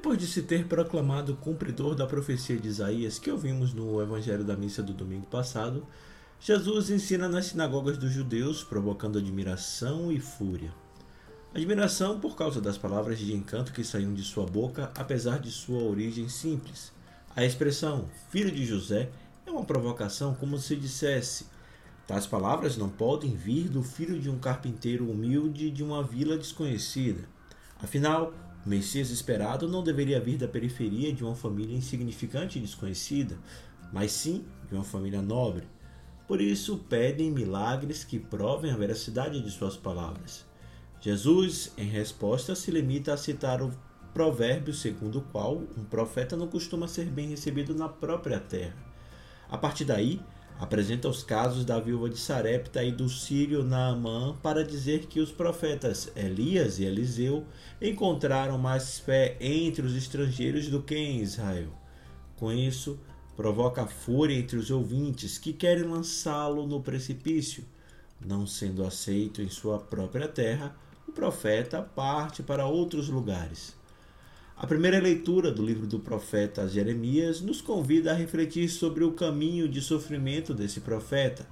Depois de se ter proclamado cumpridor da profecia de Isaías que ouvimos no Evangelho da Missa do domingo passado, Jesus ensina nas sinagogas dos judeus, provocando admiração e fúria. Admiração por causa das palavras de encanto que saíam de sua boca, apesar de sua origem simples. A expressão filho de José é uma provocação como se dissesse: tais palavras não podem vir do filho de um carpinteiro humilde de uma vila desconhecida. Afinal, o Messias esperado não deveria vir da periferia de uma família insignificante e desconhecida, mas sim de uma família nobre. Por isso, pedem milagres que provem a veracidade de suas palavras. Jesus, em resposta, se limita a citar o provérbio segundo o qual um profeta não costuma ser bem recebido na própria terra. A partir daí, apresenta os casos da viúva de Sarepta e do sírio Naamã para dizer que os profetas Elias e Eliseu encontraram mais fé entre os estrangeiros do que em Israel. Com isso, provoca fúria entre os ouvintes que querem lançá-lo no precipício. Não sendo aceito em sua própria terra, o profeta parte para outros lugares. A primeira leitura do livro do profeta Jeremias nos convida a refletir sobre o caminho de sofrimento desse profeta.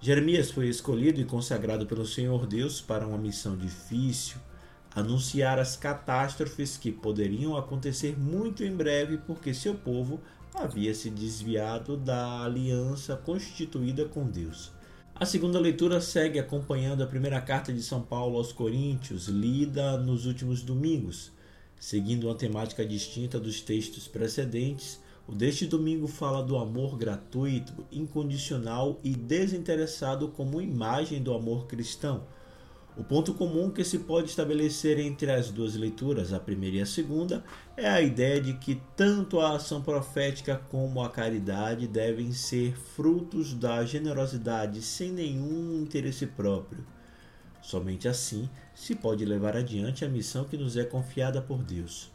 Jeremias foi escolhido e consagrado pelo Senhor Deus para uma missão difícil, anunciar as catástrofes que poderiam acontecer muito em breve porque seu povo havia se desviado da aliança constituída com Deus. A segunda leitura segue acompanhando a primeira carta de São Paulo aos Coríntios, lida nos últimos domingos. Seguindo uma temática distinta dos textos precedentes, o deste domingo fala do amor gratuito, incondicional e desinteressado como imagem do amor cristão. O ponto comum que se pode estabelecer entre as duas leituras, a primeira e a segunda, é a ideia de que tanto a ação profética como a caridade devem ser frutos da generosidade sem nenhum interesse próprio. Somente assim se pode levar adiante a missão que nos é confiada por Deus.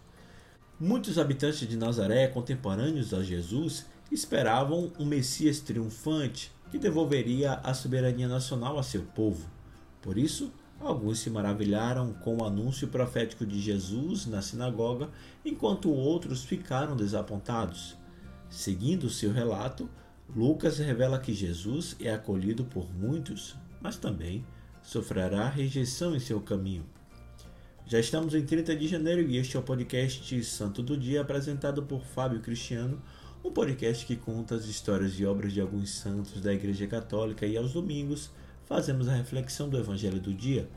Muitos habitantes de Nazaré, contemporâneos a Jesus, esperavam um Messias triunfante que devolveria a soberania nacional a seu povo. Por isso, alguns se maravilharam com o anúncio profético de Jesus na sinagoga, enquanto outros ficaram desapontados. Seguindo seu relato, Lucas revela que Jesus é acolhido por muitos, mas também sofrerá rejeição em seu caminho. Já estamos em 30 de janeiro e este é o podcast Santo do Dia apresentado por Fábio Cristiano, um podcast que conta as histórias e obras de alguns santos da Igreja Católica e aos domingos fazemos a reflexão do Evangelho do Dia.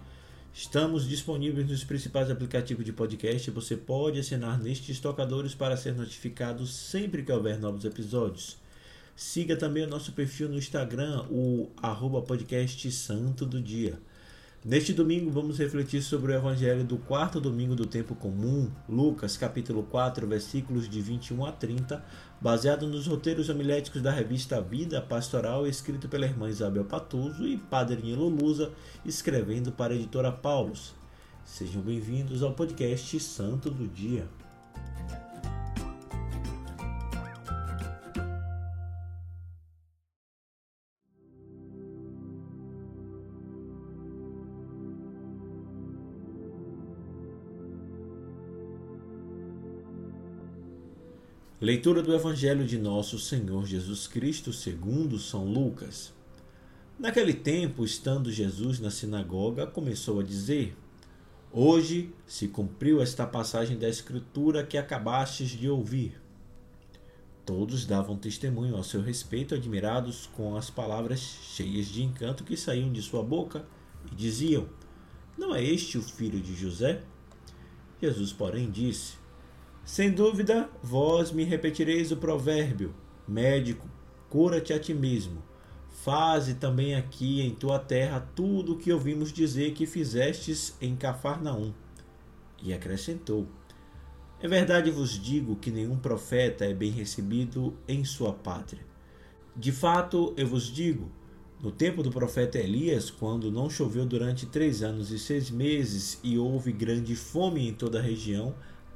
Estamos disponíveis nos principais aplicativos de podcast e você pode assinar nestes tocadores para ser notificado sempre que houver novos episódios. Siga também o nosso perfil no Instagram, o arroba podcast Santo do Dia. Neste domingo vamos refletir sobre o Evangelho do quarto domingo do tempo comum, Lucas capítulo 4, versículos de 21 a 30, baseado nos roteiros homiléticos da revista Vida Pastoral, escrito pela irmã Isabel Patuso e Padre Nilo Lusa, escrevendo para a editora Paulus. Sejam bem-vindos ao podcast Santo do Dia. Leitura do Evangelho de Nosso Senhor Jesus Cristo segundo São Lucas. Naquele tempo, estando Jesus na sinagoga, começou a dizer: Hoje se cumpriu esta passagem da Escritura que acabastes de ouvir. Todos davam testemunho ao seu respeito, admirados com as palavras cheias de encanto que saíam de sua boca, e diziam: Não é este o filho de José? Jesus, porém, disse: sem dúvida, vós me repetireis o provérbio: médico, cura-te a ti mesmo. Faze também aqui em tua terra tudo o que ouvimos dizer que fizestes em Cafarnaum. E acrescentou: É verdade vos digo que nenhum profeta é bem recebido em sua pátria. De fato, eu vos digo, no tempo do profeta Elias, quando não choveu durante três anos e seis meses e houve grande fome em toda a região,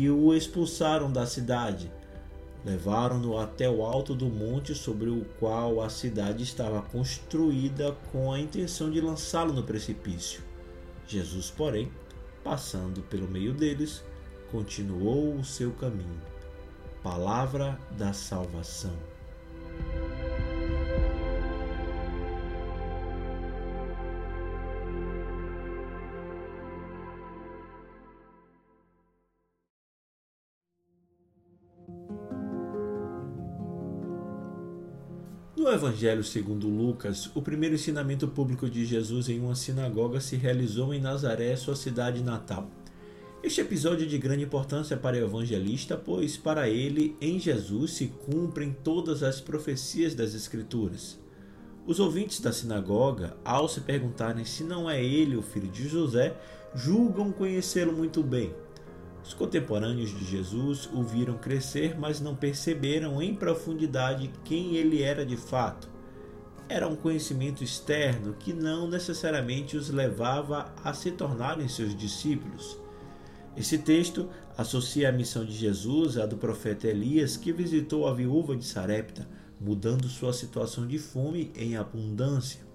e o expulsaram da cidade. Levaram-no até o alto do monte sobre o qual a cidade estava construída com a intenção de lançá-lo no precipício. Jesus, porém, passando pelo meio deles, continuou o seu caminho. Palavra da salvação. No Evangelho segundo Lucas, o primeiro ensinamento público de Jesus em uma sinagoga se realizou em Nazaré, sua cidade natal. Este episódio é de grande importância para o evangelista, pois para ele, em Jesus, se cumprem todas as profecias das Escrituras. Os ouvintes da sinagoga, ao se perguntarem se não é ele o filho de José, julgam conhecê-lo muito bem. Os contemporâneos de Jesus o viram crescer, mas não perceberam em profundidade quem ele era de fato. Era um conhecimento externo que não necessariamente os levava a se tornarem seus discípulos. Esse texto associa a missão de Jesus à do profeta Elias, que visitou a viúva de Sarepta, mudando sua situação de fome em abundância.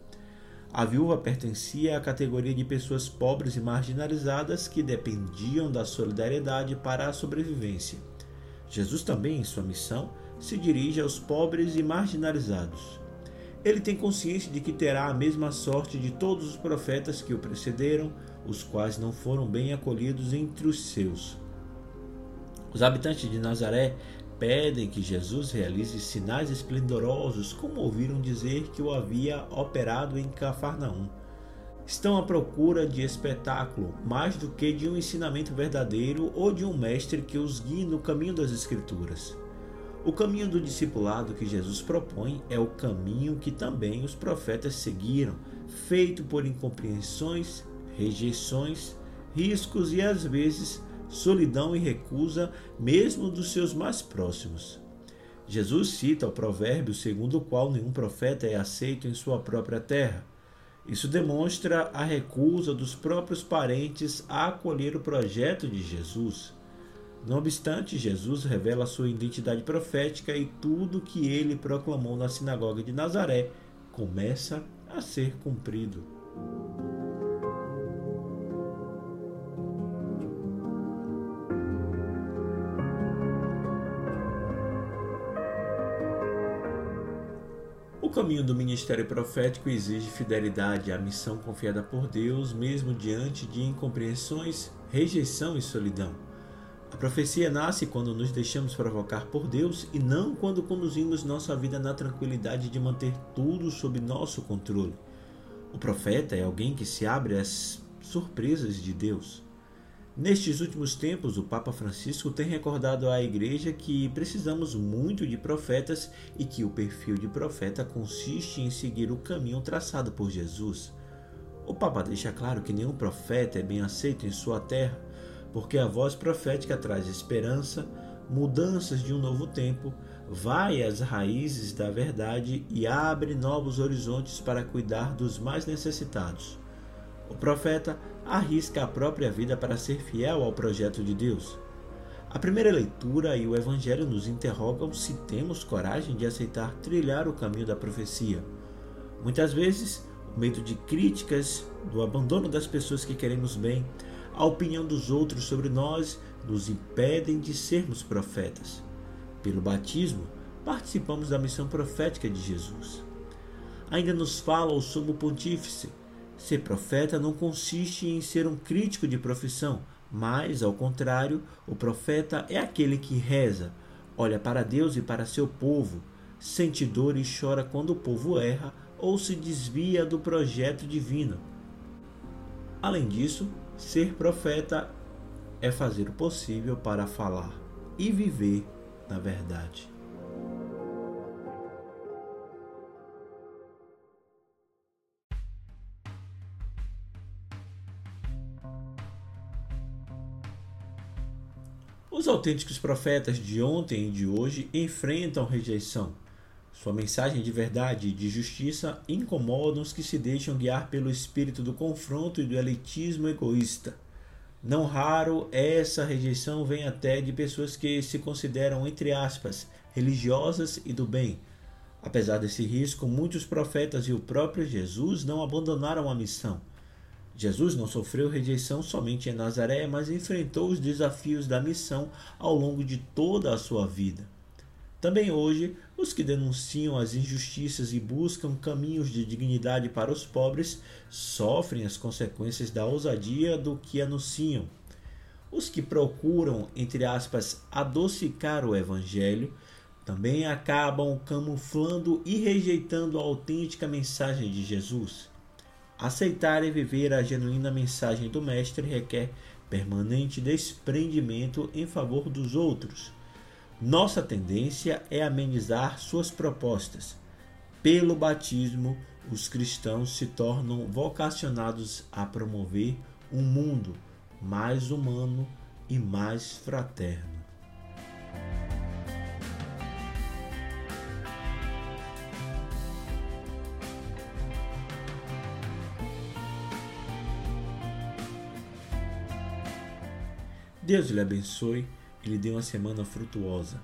A viúva pertencia à categoria de pessoas pobres e marginalizadas que dependiam da solidariedade para a sobrevivência. Jesus também, em sua missão, se dirige aos pobres e marginalizados. Ele tem consciência de que terá a mesma sorte de todos os profetas que o precederam, os quais não foram bem acolhidos entre os seus. Os habitantes de Nazaré pedem que Jesus realize sinais esplendorosos, como ouviram dizer que o havia operado em Cafarnaum. Estão à procura de espetáculo, mais do que de um ensinamento verdadeiro ou de um mestre que os guie no caminho das Escrituras. O caminho do discipulado que Jesus propõe é o caminho que também os profetas seguiram, feito por incompreensões, rejeições, riscos e às vezes solidão e recusa mesmo dos seus mais próximos. Jesus cita o provérbio segundo o qual nenhum profeta é aceito em sua própria terra. Isso demonstra a recusa dos próprios parentes a acolher o projeto de Jesus. Não obstante, Jesus revela sua identidade profética e tudo que ele proclamou na sinagoga de Nazaré começa a ser cumprido. Caminho do ministério profético exige fidelidade à missão confiada por Deus, mesmo diante de incompreensões, rejeição e solidão. A profecia nasce quando nos deixamos provocar por Deus e não quando conduzimos nossa vida na tranquilidade de manter tudo sob nosso controle. O profeta é alguém que se abre às surpresas de Deus. Nestes últimos tempos, o Papa Francisco tem recordado à Igreja que precisamos muito de profetas e que o perfil de profeta consiste em seguir o caminho traçado por Jesus. O Papa deixa claro que nenhum profeta é bem aceito em sua terra, porque a voz profética traz esperança, mudanças de um novo tempo, vai às raízes da verdade e abre novos horizontes para cuidar dos mais necessitados. O profeta arrisca a própria vida para ser fiel ao projeto de Deus. A primeira leitura e o Evangelho nos interrogam se temos coragem de aceitar trilhar o caminho da profecia. Muitas vezes, o medo de críticas, do abandono das pessoas que queremos bem, a opinião dos outros sobre nós nos impedem de sermos profetas. Pelo batismo, participamos da missão profética de Jesus. Ainda nos fala o Sumo Pontífice Ser profeta não consiste em ser um crítico de profissão, mas, ao contrário, o profeta é aquele que reza, olha para Deus e para seu povo, sente dor e chora quando o povo erra ou se desvia do projeto divino. Além disso, ser profeta é fazer o possível para falar e viver na verdade. Os autênticos profetas de ontem e de hoje enfrentam rejeição. Sua mensagem de verdade e de justiça incomoda os que se deixam guiar pelo espírito do confronto e do elitismo egoísta. Não raro, essa rejeição vem até de pessoas que se consideram, entre aspas, religiosas e do bem. Apesar desse risco, muitos profetas e o próprio Jesus não abandonaram a missão. Jesus não sofreu rejeição somente em Nazaré, mas enfrentou os desafios da missão ao longo de toda a sua vida. Também hoje, os que denunciam as injustiças e buscam caminhos de dignidade para os pobres sofrem as consequências da ousadia do que anunciam. Os que procuram, entre aspas, adocicar o Evangelho também acabam camuflando e rejeitando a autêntica mensagem de Jesus. Aceitar e viver a genuína mensagem do Mestre requer permanente desprendimento em favor dos outros. Nossa tendência é amenizar suas propostas. Pelo batismo, os cristãos se tornam vocacionados a promover um mundo mais humano e mais fraterno. Deus lhe abençoe e lhe dê uma semana frutuosa.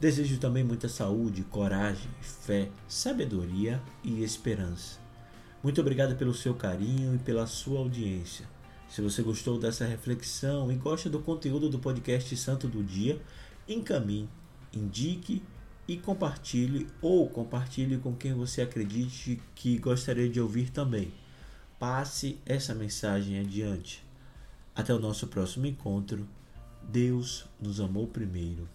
Desejo também muita saúde, coragem, fé, sabedoria e esperança. Muito obrigado pelo seu carinho e pela sua audiência. Se você gostou dessa reflexão e gosta do conteúdo do podcast Santo do Dia, encaminhe, indique e compartilhe ou compartilhe com quem você acredite que gostaria de ouvir também. Passe essa mensagem adiante. Até o nosso próximo encontro. Deus nos amou primeiro.